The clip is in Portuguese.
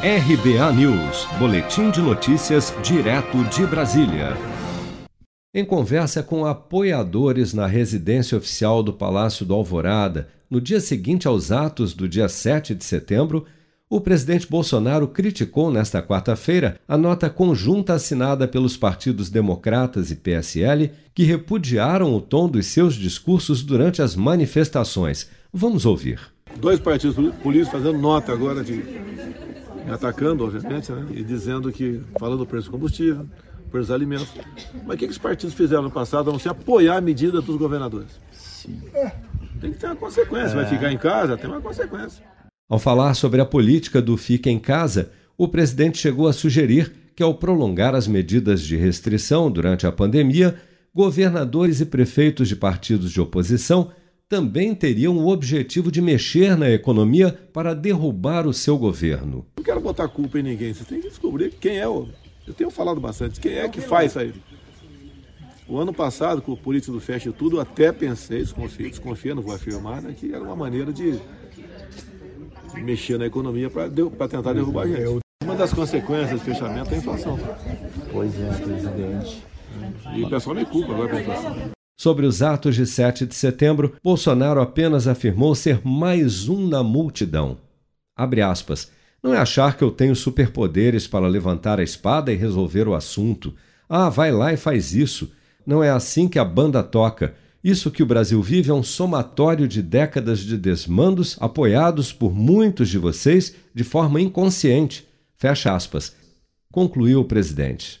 RBA News, Boletim de Notícias, direto de Brasília. Em conversa com apoiadores na residência oficial do Palácio do Alvorada, no dia seguinte aos atos do dia 7 de setembro, o presidente Bolsonaro criticou nesta quarta-feira a nota conjunta assinada pelos partidos Democratas e PSL que repudiaram o tom dos seus discursos durante as manifestações. Vamos ouvir. Dois partidos políticos fazendo nota agora de atacando, obviamente, né? e dizendo que, falando do preço do combustível, preço dos alimentos. Mas o que, que os partidos fizeram no passado a não ser apoiar a medida dos governadores? Sim. Tem que ter uma consequência. É. Vai ficar em casa, tem uma consequência. Ao falar sobre a política do fica em casa, o presidente chegou a sugerir que, ao prolongar as medidas de restrição durante a pandemia, governadores e prefeitos de partidos de oposição também teriam o objetivo de mexer na economia para derrubar o seu governo. Não quero botar culpa em ninguém, você tem que descobrir quem é o. Eu tenho falado bastante, quem é que faz isso aí. O ano passado, com o político do Fecha Tudo, até pensei, desconfia, desconfia, não vou afirmar, né, que era uma maneira de mexer na economia para tentar derrubar a gente. Uma das consequências do fechamento é a inflação. Pois é, presidente. E o pessoal me culpa agora pela inflação. Sobre os atos de 7 de setembro, Bolsonaro apenas afirmou ser mais um na multidão. Abre aspas. Não é achar que eu tenho superpoderes para levantar a espada e resolver o assunto. Ah, vai lá e faz isso. Não é assim que a banda toca. Isso que o Brasil vive é um somatório de décadas de desmandos apoiados por muitos de vocês de forma inconsciente. Fecha aspas. Concluiu o presidente.